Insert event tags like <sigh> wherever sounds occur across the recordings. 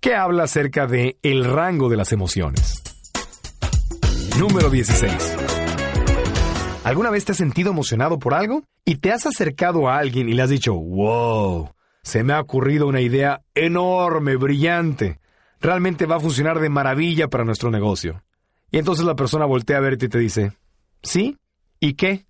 ¿Qué habla acerca de el rango de las emociones? Número 16. ¿Alguna vez te has sentido emocionado por algo? ¿Y te has acercado a alguien y le has dicho, wow, se me ha ocurrido una idea enorme, brillante. Realmente va a funcionar de maravilla para nuestro negocio. Y entonces la persona voltea a verte y te dice, ¿sí? ¿Y qué?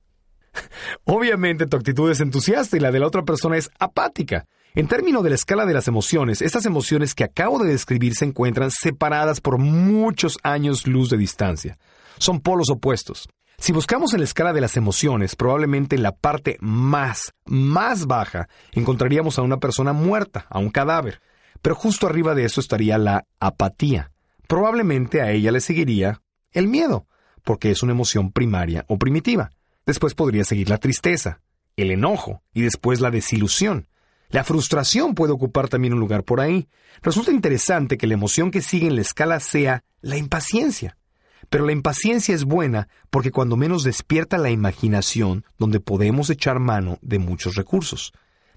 <laughs> Obviamente tu actitud es entusiasta y la de la otra persona es apática. En términos de la escala de las emociones, estas emociones que acabo de describir se encuentran separadas por muchos años luz de distancia. Son polos opuestos. Si buscamos en la escala de las emociones, probablemente en la parte más, más baja, encontraríamos a una persona muerta, a un cadáver. Pero justo arriba de eso estaría la apatía. Probablemente a ella le seguiría el miedo, porque es una emoción primaria o primitiva. Después podría seguir la tristeza, el enojo y después la desilusión. La frustración puede ocupar también un lugar por ahí. Resulta interesante que la emoción que sigue en la escala sea la impaciencia. Pero la impaciencia es buena porque cuando menos despierta la imaginación donde podemos echar mano de muchos recursos.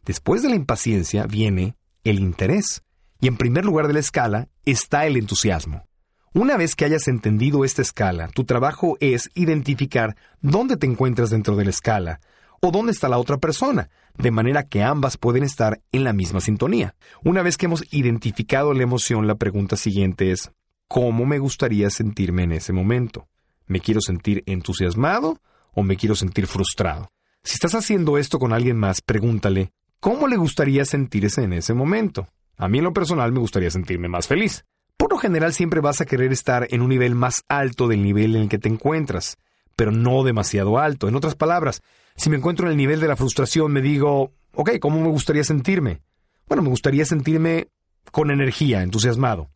Después de la impaciencia viene el interés. Y en primer lugar de la escala está el entusiasmo. Una vez que hayas entendido esta escala, tu trabajo es identificar dónde te encuentras dentro de la escala, o dónde está la otra persona, de manera que ambas pueden estar en la misma sintonía. Una vez que hemos identificado la emoción, la pregunta siguiente es, ¿cómo me gustaría sentirme en ese momento? ¿Me quiero sentir entusiasmado o me quiero sentir frustrado? Si estás haciendo esto con alguien más, pregúntale, ¿cómo le gustaría sentirse en ese momento? A mí en lo personal me gustaría sentirme más feliz. Por lo general siempre vas a querer estar en un nivel más alto del nivel en el que te encuentras, pero no demasiado alto. En otras palabras, si me encuentro en el nivel de la frustración, me digo, ok, ¿cómo me gustaría sentirme? Bueno, me gustaría sentirme con energía, entusiasmado.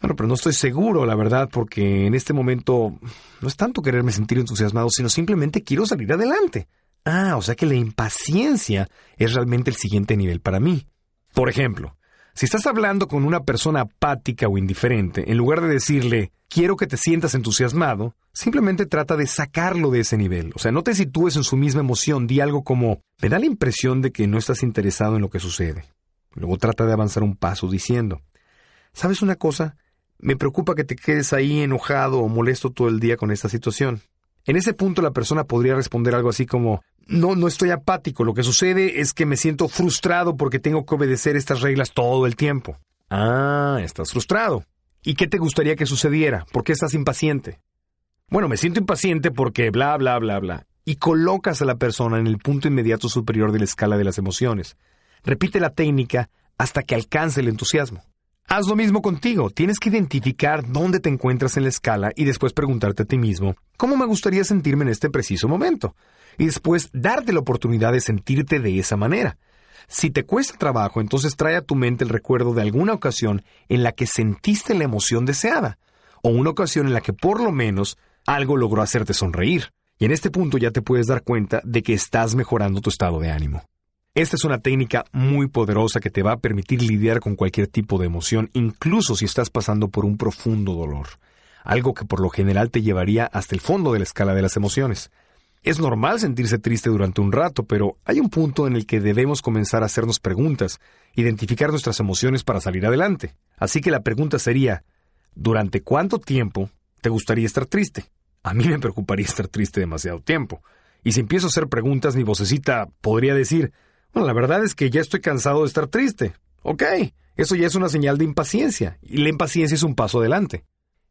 Bueno, pero no estoy seguro, la verdad, porque en este momento no es tanto quererme sentir entusiasmado, sino simplemente quiero salir adelante. Ah, o sea que la impaciencia es realmente el siguiente nivel para mí. Por ejemplo, si estás hablando con una persona apática o indiferente, en lugar de decirle, quiero que te sientas entusiasmado, simplemente trata de sacarlo de ese nivel. O sea, no te sitúes en su misma emoción, di algo como, me da la impresión de que no estás interesado en lo que sucede. Luego trata de avanzar un paso diciendo, ¿sabes una cosa? Me preocupa que te quedes ahí enojado o molesto todo el día con esta situación. En ese punto la persona podría responder algo así como, no, no estoy apático, lo que sucede es que me siento frustrado porque tengo que obedecer estas reglas todo el tiempo. Ah, estás frustrado. ¿Y qué te gustaría que sucediera? ¿Por qué estás impaciente? Bueno, me siento impaciente porque bla, bla, bla, bla. Y colocas a la persona en el punto inmediato superior de la escala de las emociones. Repite la técnica hasta que alcance el entusiasmo. Haz lo mismo contigo. Tienes que identificar dónde te encuentras en la escala y después preguntarte a ti mismo, ¿cómo me gustaría sentirme en este preciso momento? Y después darte la oportunidad de sentirte de esa manera. Si te cuesta trabajo, entonces trae a tu mente el recuerdo de alguna ocasión en la que sentiste la emoción deseada, o una ocasión en la que por lo menos algo logró hacerte sonreír. Y en este punto ya te puedes dar cuenta de que estás mejorando tu estado de ánimo. Esta es una técnica muy poderosa que te va a permitir lidiar con cualquier tipo de emoción, incluso si estás pasando por un profundo dolor, algo que por lo general te llevaría hasta el fondo de la escala de las emociones. Es normal sentirse triste durante un rato, pero hay un punto en el que debemos comenzar a hacernos preguntas, identificar nuestras emociones para salir adelante. Así que la pregunta sería, ¿durante cuánto tiempo te gustaría estar triste? A mí me preocuparía estar triste demasiado tiempo. Y si empiezo a hacer preguntas, mi vocecita podría decir, bueno, la verdad es que ya estoy cansado de estar triste. Ok, eso ya es una señal de impaciencia, y la impaciencia es un paso adelante.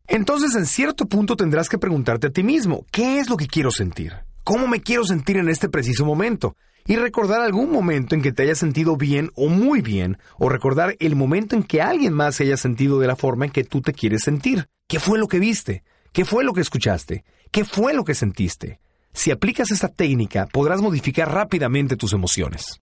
Entonces, en cierto punto tendrás que preguntarte a ti mismo, ¿qué es lo que quiero sentir? ¿Cómo me quiero sentir en este preciso momento? Y recordar algún momento en que te hayas sentido bien o muy bien, o recordar el momento en que alguien más se haya sentido de la forma en que tú te quieres sentir. ¿Qué fue lo que viste? ¿Qué fue lo que escuchaste? ¿Qué fue lo que sentiste? Si aplicas esta técnica, podrás modificar rápidamente tus emociones.